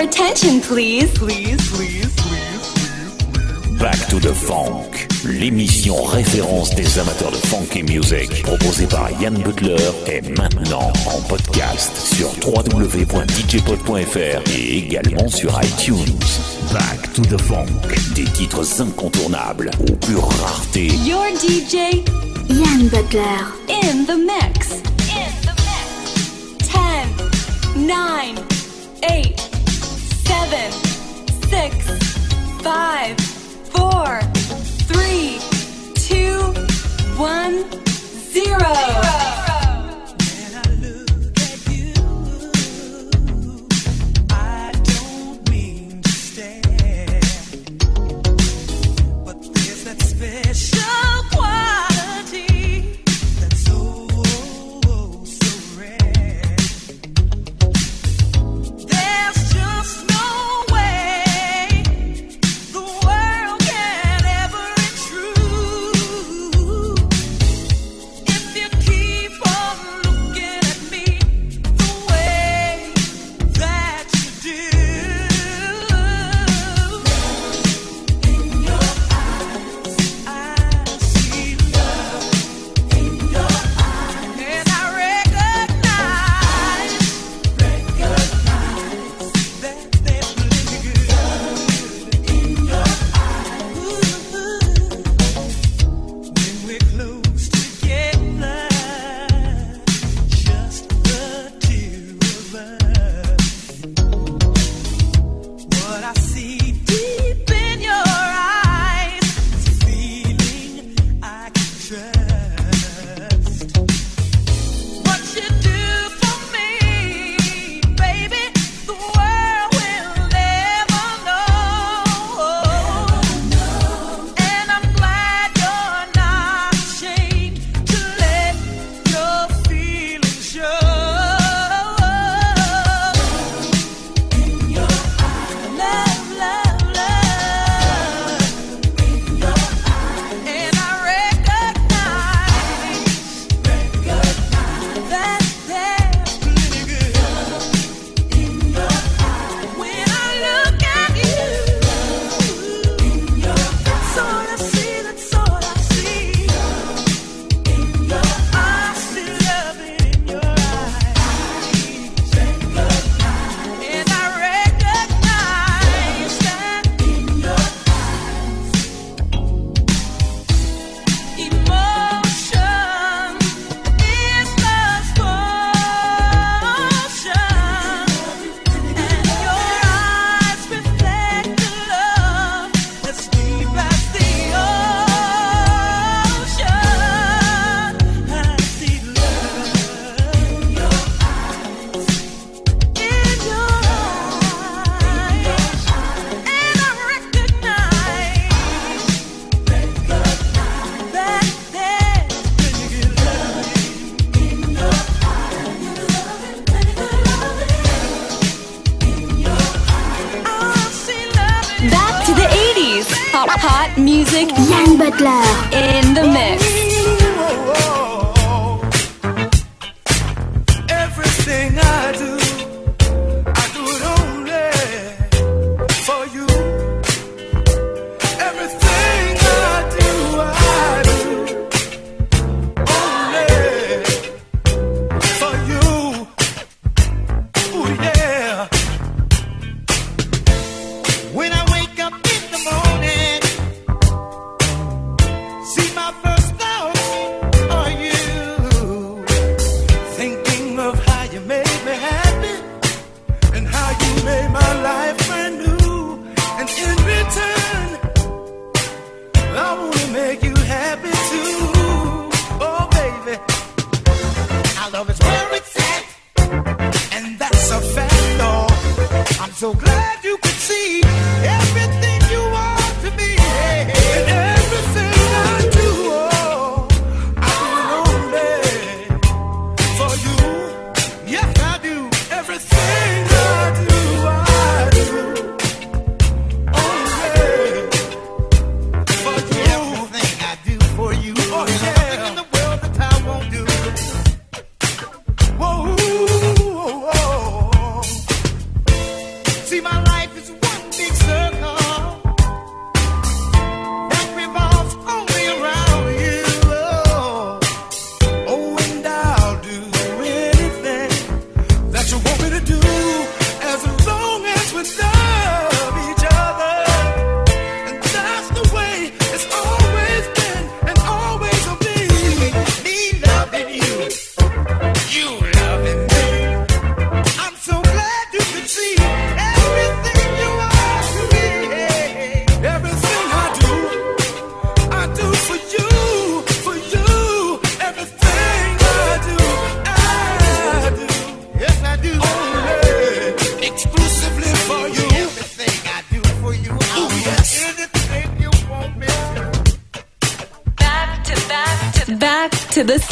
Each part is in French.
attention, please. Please, please, please, Back to the Funk, l'émission référence des amateurs de funky music, proposée par Yann Butler, est maintenant en podcast sur www.djpod.fr et également sur iTunes. Back to the Funk, des titres incontournables aux pures raretés. Your DJ, Yann Butler, in the mix. In the mix. 10, 9, 8, seven, six, five, four, three, two, one, zero. zero.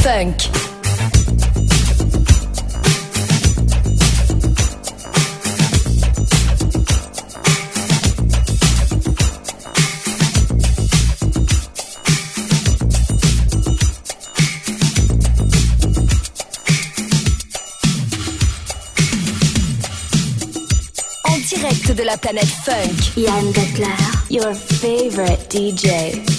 Funk. direct de la planète funk. Yann Butler, your favorite DJ.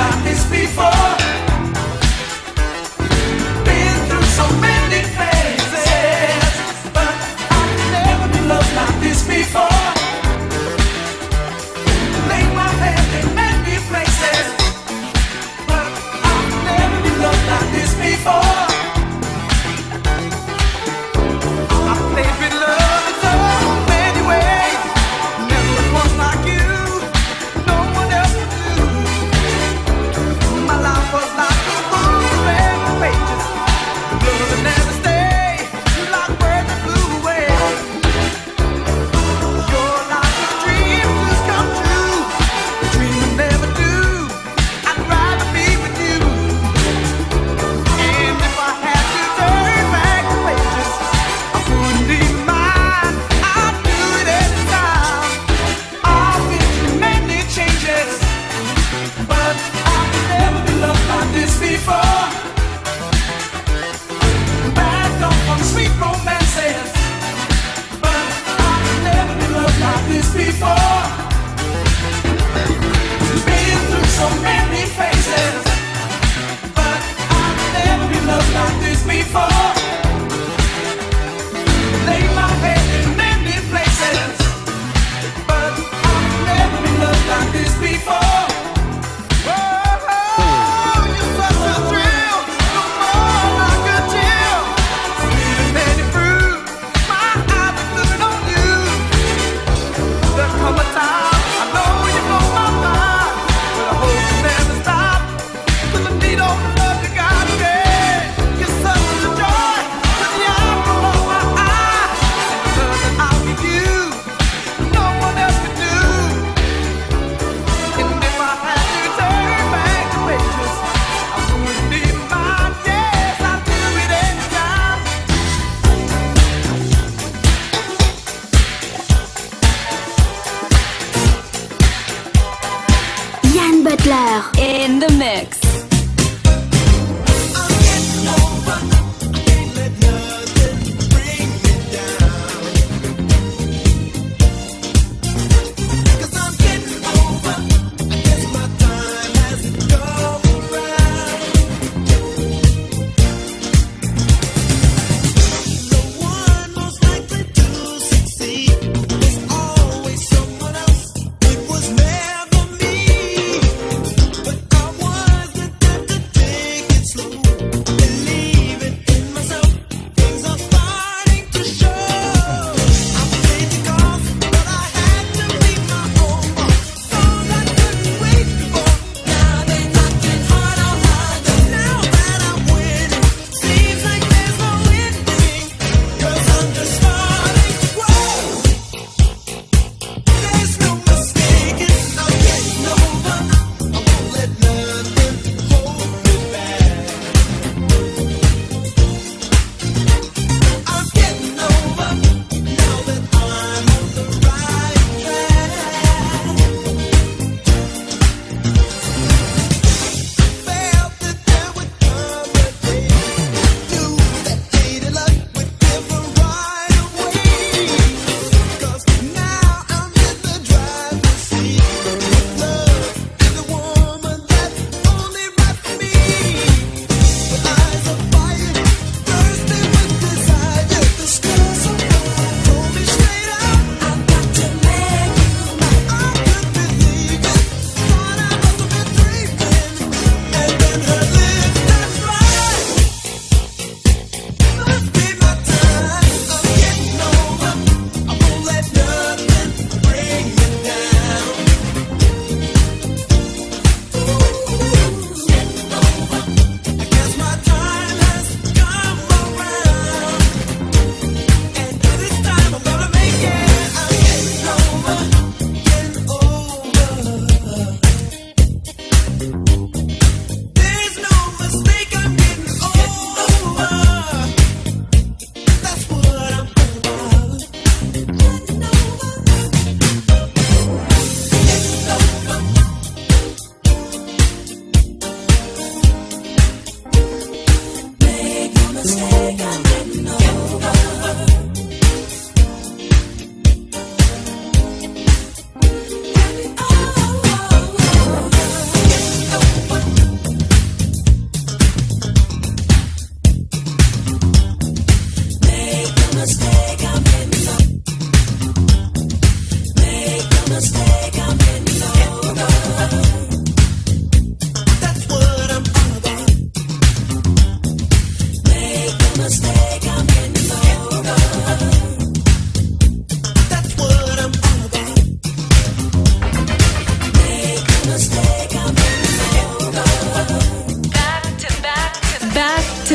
like this before.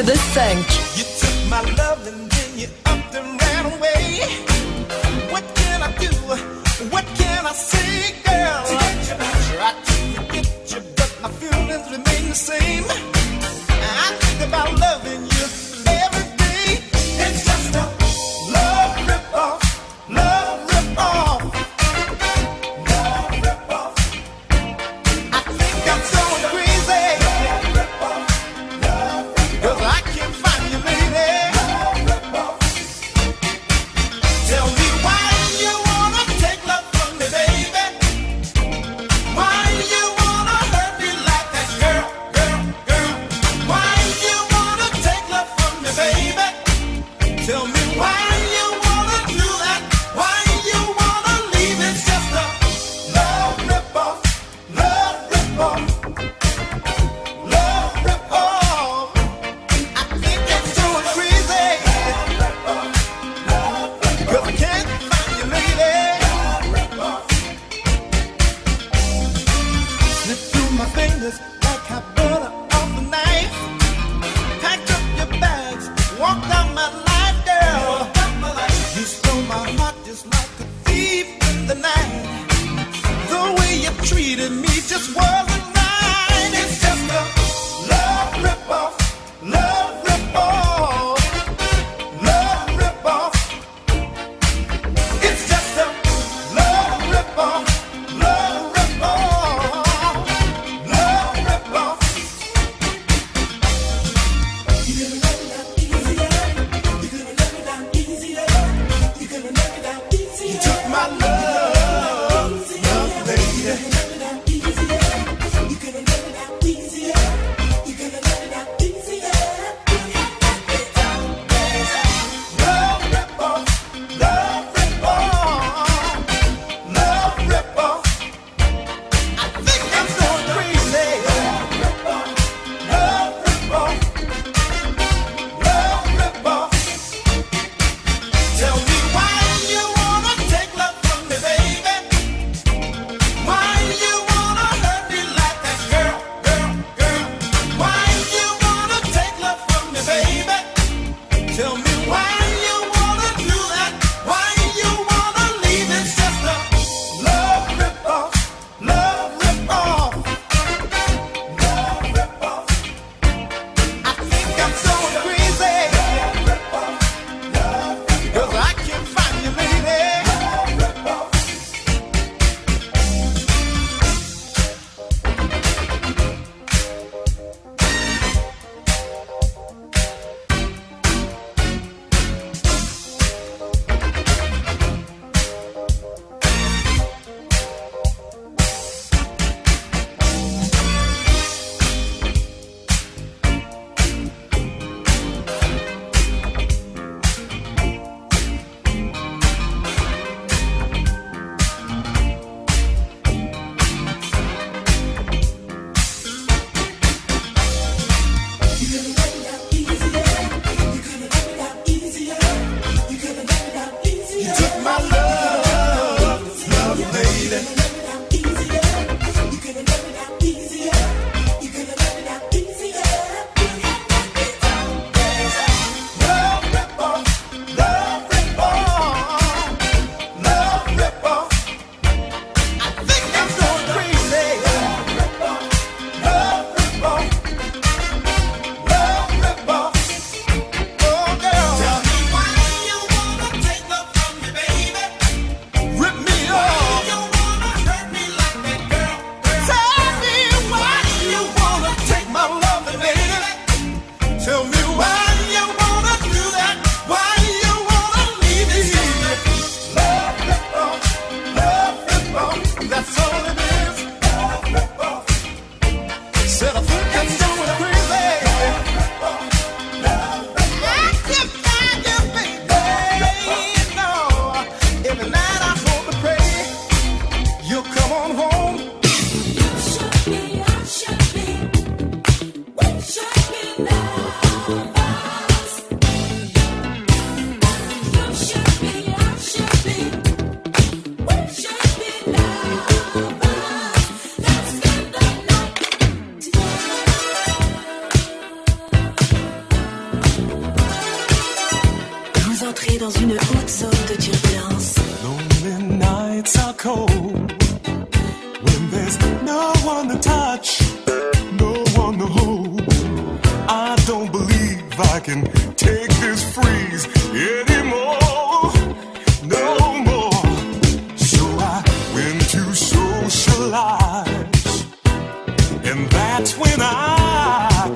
de 5.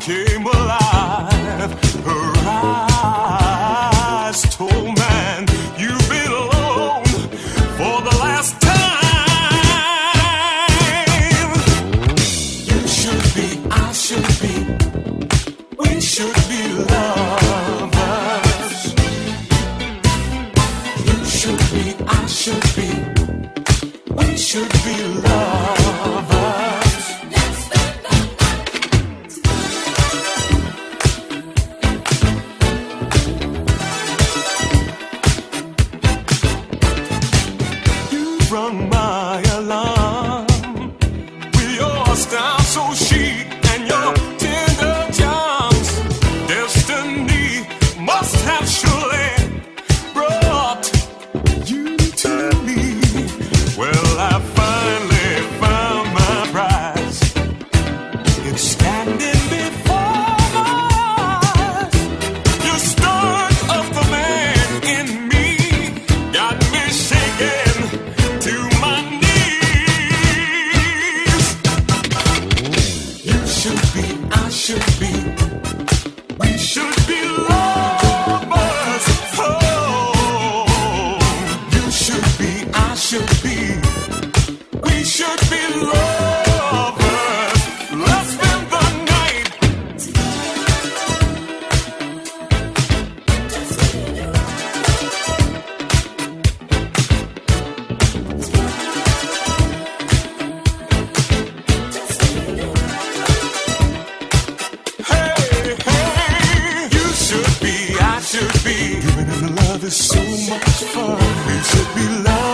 queima. much fun it should be like.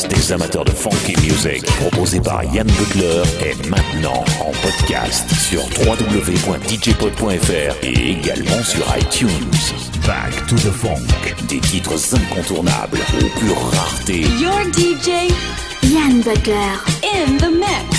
des amateurs de funky music proposée par Yann Butler est maintenant en podcast sur www.djpod.fr et également sur iTunes. Back to the funk. Des titres incontournables aux pure raretés. Your DJ Yann Butler in the mix.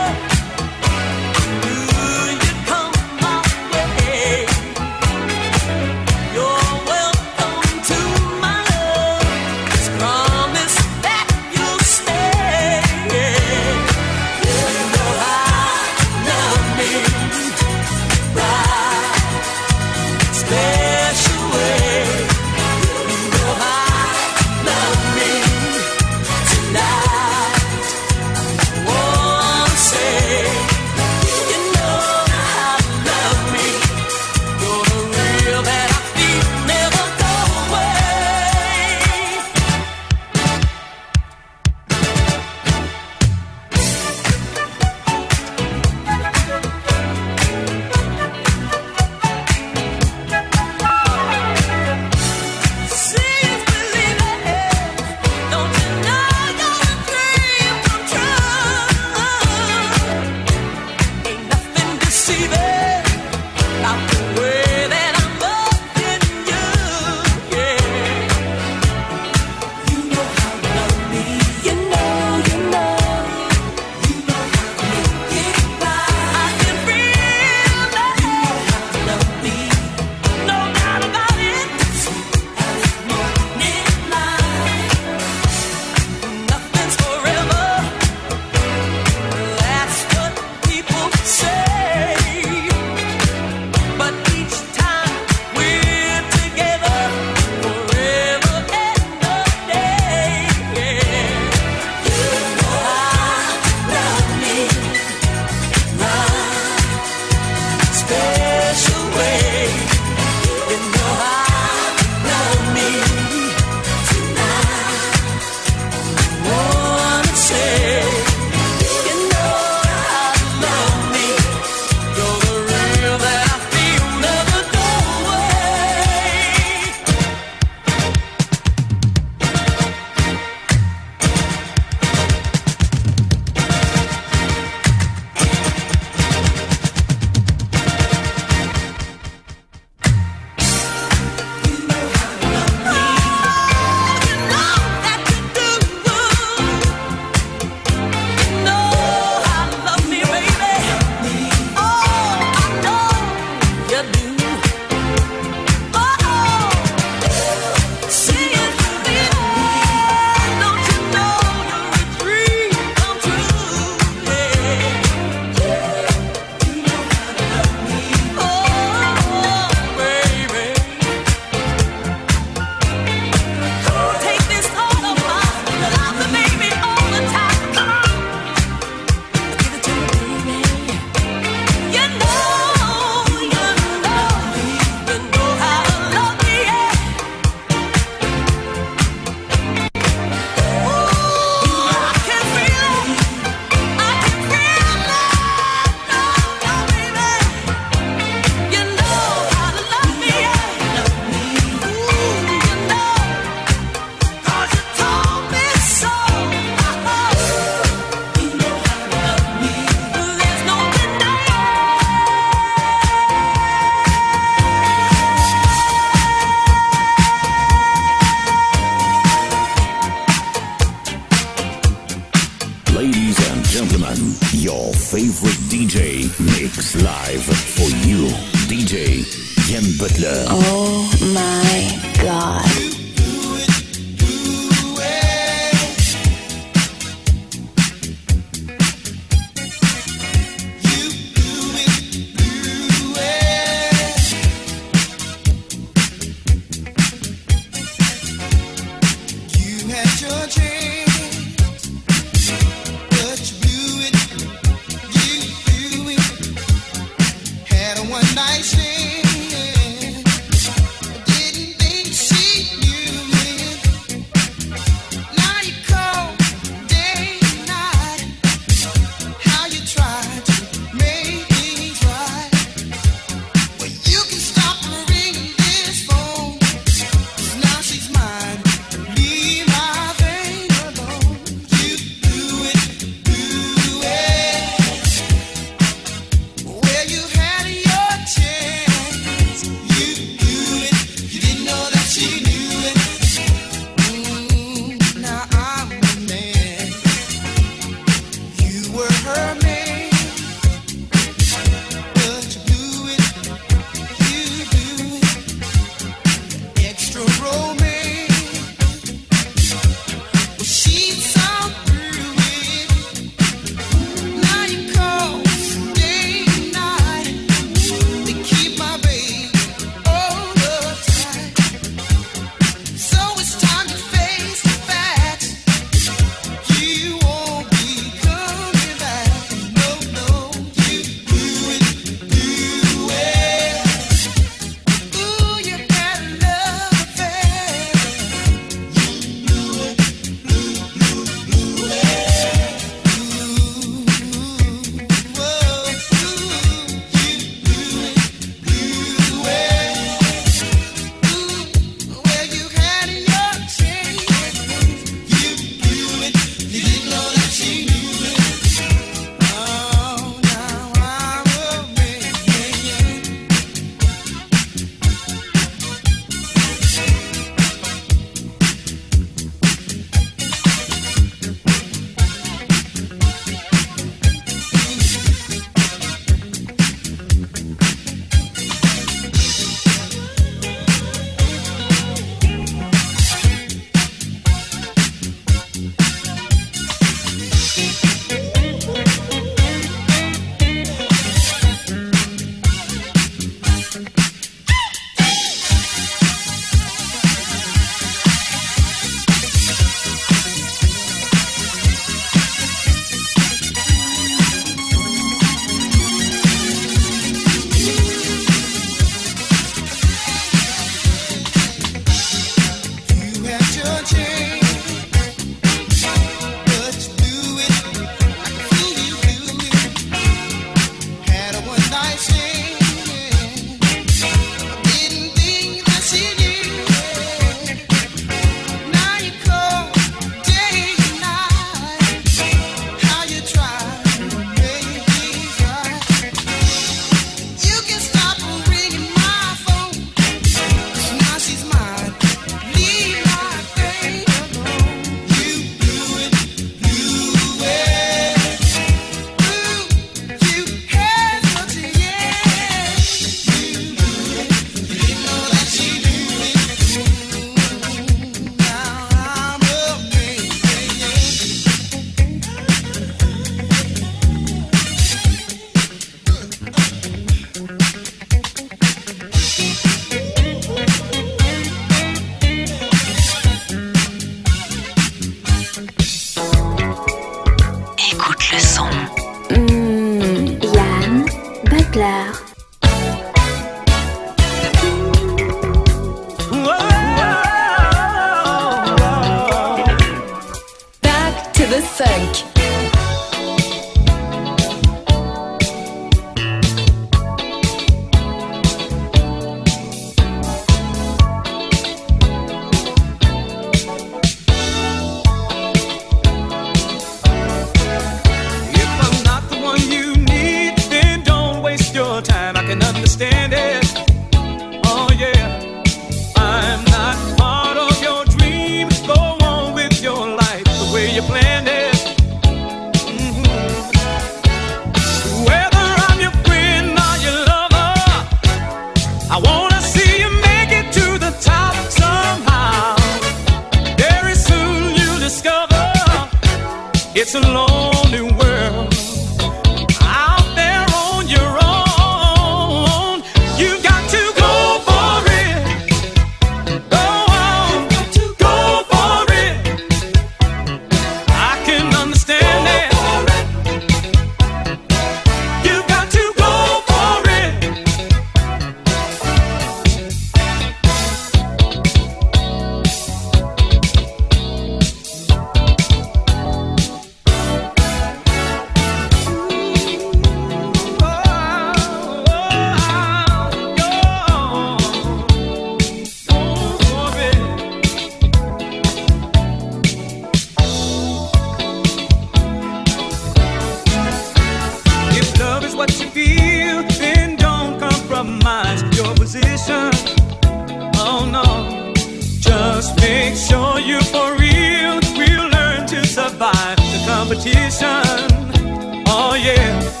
Oh yeah.